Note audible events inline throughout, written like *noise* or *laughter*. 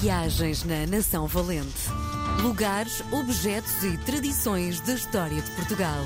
Viagens na Nação Valente. Lugares, objetos e tradições da história de Portugal.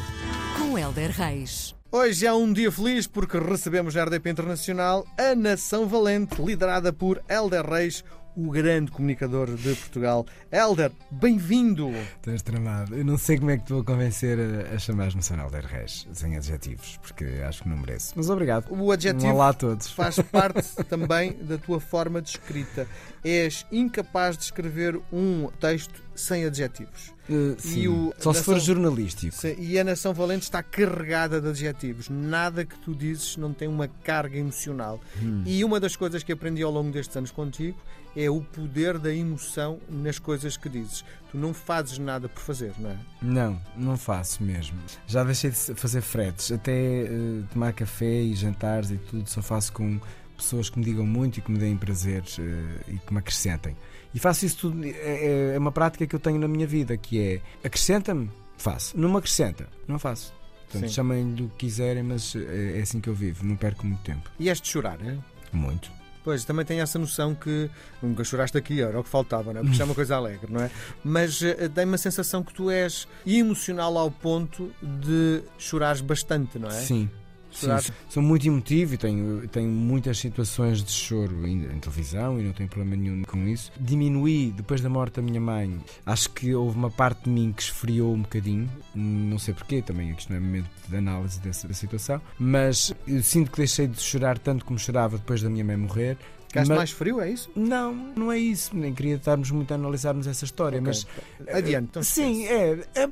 Com Helder Reis. Hoje é um dia feliz porque recebemos na RDP Internacional a Nação Valente, liderada por Helder Reis, o grande comunicador de Portugal. Helder, bem-vindo! Estás tramado. Eu não sei como é que te vou convencer a, a chamar-me São Helder Reis, sem adjetivos, porque acho que não mereço. Mas obrigado. O adjetivo Um olá a todos. faz parte *laughs* também da tua forma de escrita. És incapaz de escrever um texto sem adjetivos. Uh, sim. o- Só se for Nação- jornalístico. Se- E a Nação Valente está carregada de adjetivos. Nada que tu dizes não tem uma carga emocional. Hum. E uma das coisas que aprendi ao longo destes anos contigo é o poder da emoção nas coisas que dizes. Tu não fazes nada por fazer, não é? Não, não faço mesmo. Já deixei de fazer fretes, até uh, tomar café e jantares e tudo, só faço com pessoas que me digam muito e que me deem prazeres uh, e que me acrescentem. E faço isso tudo, é, é uma prática que eu tenho na minha vida, que é acrescenta-me, faço. Não me acrescenta, não faço. Portanto, chamem-lhe o que quiserem, mas é é assim que eu vivo, não perco muito tempo. E és de chorar, é? Muito. Pois, também tenho essa noção que nunca choraste aqui, era o que faltava, não é? Porque é uma coisa alegre, não é? Mas eh, dá-me a sensação que tu és emocional ao ponto de chorares bastante, não é? Sim. Sim, Chorar- sou- sou muito emotivo e tenho, tenho muitas situações de choro em, em televisão e não tenho problema nenhum com isso. Diminuí depois da morte da minha mãe. Acho que houve uma parte de mim que esfriou um bocadinho, não sei porquê, também isto não é momento de análise dessa da situação, mas sinto que deixei de chorar tanto como chorava depois da minha mãe morrer. Ficaste Mas- mais frio, é isso? Não, não é isso, nem queria estarmos muito a analisarmos essa história, Ok. mas Adiante, então Sim, é, é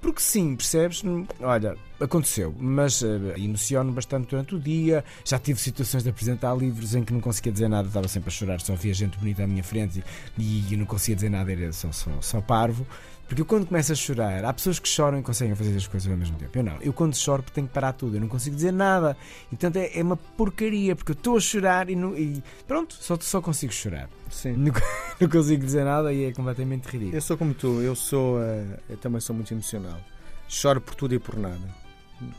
porque sim, percebes? Olha, aconteceu, mas eh, emociono bastante durante o dia. Já tive situações de apresentar livros em que não conseguia dizer nada, estava sempre a chorar, só via gente bonita à minha frente e, e não conseguia dizer nada, era só, só, só parvo. Porque eu quando começo a chorar, há pessoas que choram e conseguem fazer as coisas ao mesmo tempo. Eu não, eu quando choro tenho que parar tudo, eu não consigo dizer nada. E, portanto é, é uma porcaria, porque eu estou a chorar e, não, e pronto, só, só consigo chorar. Sim. Não, *laughs* não consigo dizer nada e é completamente ridículo. Eu sou como tu, eu sou. eh, eu também sou muito emocional. Choro por tudo e por nada.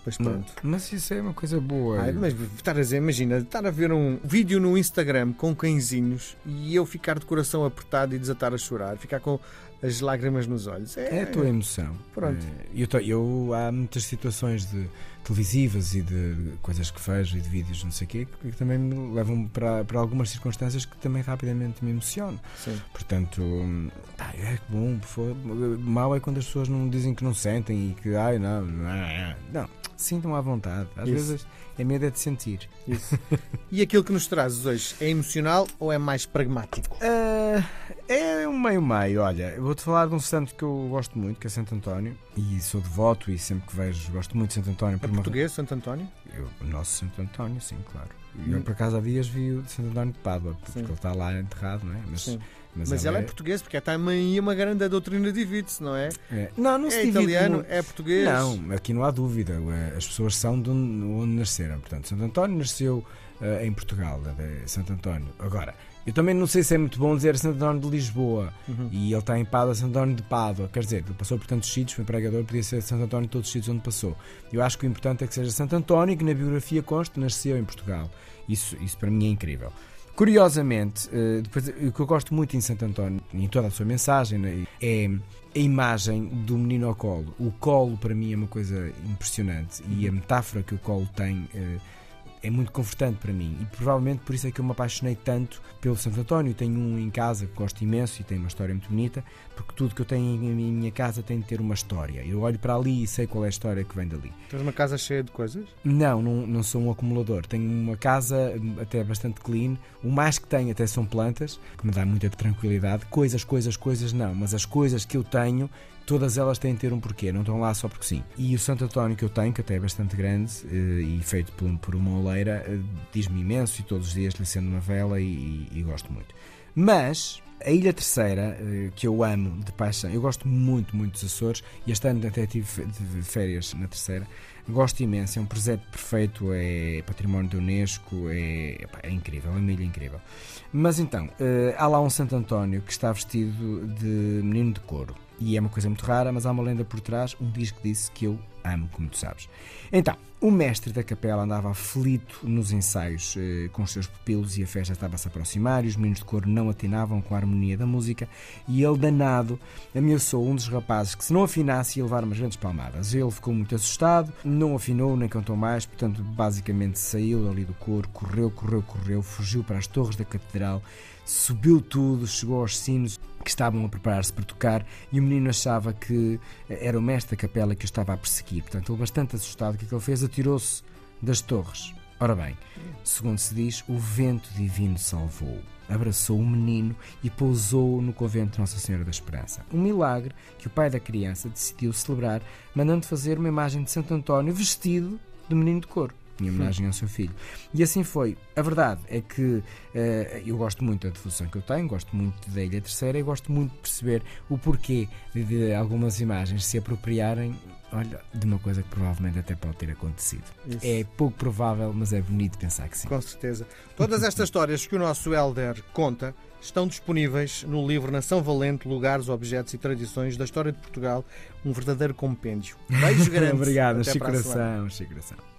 Mas pronto. Mas isso é uma coisa boa. Ai, mas estar a dizer, imagina, estar a ver um vídeo no Instagram com cãezinhos e eu ficar de coração apertado e desatar a chorar, ficar com as lágrimas nos olhos. É a tua emoção. Pronto. É, Eu, tô- eu, há muitas situações de televisivas e de coisas que vejo e de vídeos, não sei o quê, que também me levam para, para algumas circunstâncias que também rapidamente me emociono. Sim. Portanto, pá, é que bom, favor. Mal é quando as pessoas não dizem que não sentem e que, ai, não, não, é, não. sintam à vontade. Às Isso. vezes é medo é de sentir. Isso. e aquilo que nos trazes hoje é emocional ou é mais pragmático? Ah, é um meio-meio, olha, eu vou-te falar de um santo que eu gosto muito, que é Santo António, e sou devoto e sempre que vejo gosto muito de Santo António. É uma- português, Santo António? Eu, o nosso Santo António, sim, claro. Hum. Eu por acaso há dias vi o de Santo António de Pádua, porque Sim. ele está lá enterrado, não é? Mas, Sim. mas, Mas, ele é português, porque também é uma grande doutrina divide-se, não é? é- Não, não se É italiano, muito. é português. Não, aqui não há dúvida. Eh, As pessoas são de onde nasceram. Portanto, Santo António nasceu eh, em Portugal, de Santo António. Agora, eu também não sei se é muito bom dizer Santo António de Lisboa Uhum. e ele está em Pádua, Santo António de Pádua. Quer dizer, ele passou por tantos sítios, foi pregador, podia ser Santo António de todos os sítios onde passou. Eu acho que o importante é que seja Santo António, que na biografia consta, nasceu em Portugal. Isso, isso para mim é incrível. Curiosamente, eh, depois, o que eu gosto muito em Santo António, em toda a sua mensagem, né, é a imagem do menino ao colo. O colo para mim é uma coisa impressionante e a metáfora que o colo tem eh, é muito confortante para mim e provavelmente por isso é que eu me apaixonei tanto pelo Santo António. Tenho um em casa que gosto imenso e tem uma história muito bonita, porque tudo que eu tenho em minha casa tem de ter uma história. Eu olho para ali e sei qual é a história que vem dali. Tens uma casa cheia de coisas? Não, não, não sou um acumulador. Tenho uma casa hum, até bastante clean. O mais que tenho até são plantas, que me dá muita tranquilidade. Coisas, coisas, coisas não. Mas as coisas que eu tenho, todas elas têm de ter um porquê. Não estão lá só porque sim. E o Santo António que eu tenho, que até é bastante grande eh, e feito por, por uma oleira, eh, diz-me imenso e todos os dias lhe acendo uma vela e, e- gosto muito. Mas a Ilha Terceira, eh, que eu amo de paixão, eu gosto muito, muito dos Açores e este ano até tive férias na Terceira. Gosto imenso, é um presépio perfeito, é património da Unesco, é, é incrível, é uma ilha incrível. Mas então, há lá um Santo António que está vestido de menino de couro. E é uma coisa muito rara, mas há uma lenda por trás, um disco disse que eu amo, como tu sabes. Então, o mestre da capela andava aflito nos ensaios eh, com os seus pupilos e a festa estava a se aproximar e os meninos de coro não atinavam com a harmonia da música e ele, danado, ameaçou um dos rapazes que se não afinasse ia levar umas grandes palmadas. Ele ficou muito assustado, não afinou nem cantou mais, portanto, basicamente saiu ali do coro, correu, correu, correu, fugiu para as torres da catedral, subiu tudo, chegou aos sinos que estavam a preparar-se para tocar e o menino achava que era o mestre da capela que o estava a perseguir. Portanto, ele bastante assustado, o que, é que ele fez? Atirou-se das torres. Ora bem, segundo se diz, o vento divino salvou-o, abraçou o menino e pousou-o no convento de Nossa Senhora da Esperança. Um milagre que o pai da criança decidiu celebrar, mandando fazer uma imagem de Santo António vestido de menino de couro em homenagem ao seu filho. E assim foi. A verdade é que uh, eu gosto muito da devoção que eu tenho, gosto muito da Ilha Terceira e gosto muito de perceber o porquê de, de algumas imagens se apropriarem olha, de uma coisa que provavelmente até pode ter acontecido. Isso. É pouco provável, mas é bonito pensar que sim. Com certeza. Todas estas histórias que o nosso Elder conta estão disponíveis no livro Nação Valente, Lugares, Objetos e Tradições da História de Portugal, um verdadeiro compêndio. Beijo *laughs* grande. Obrigado, Chico Coração, Chico Coração.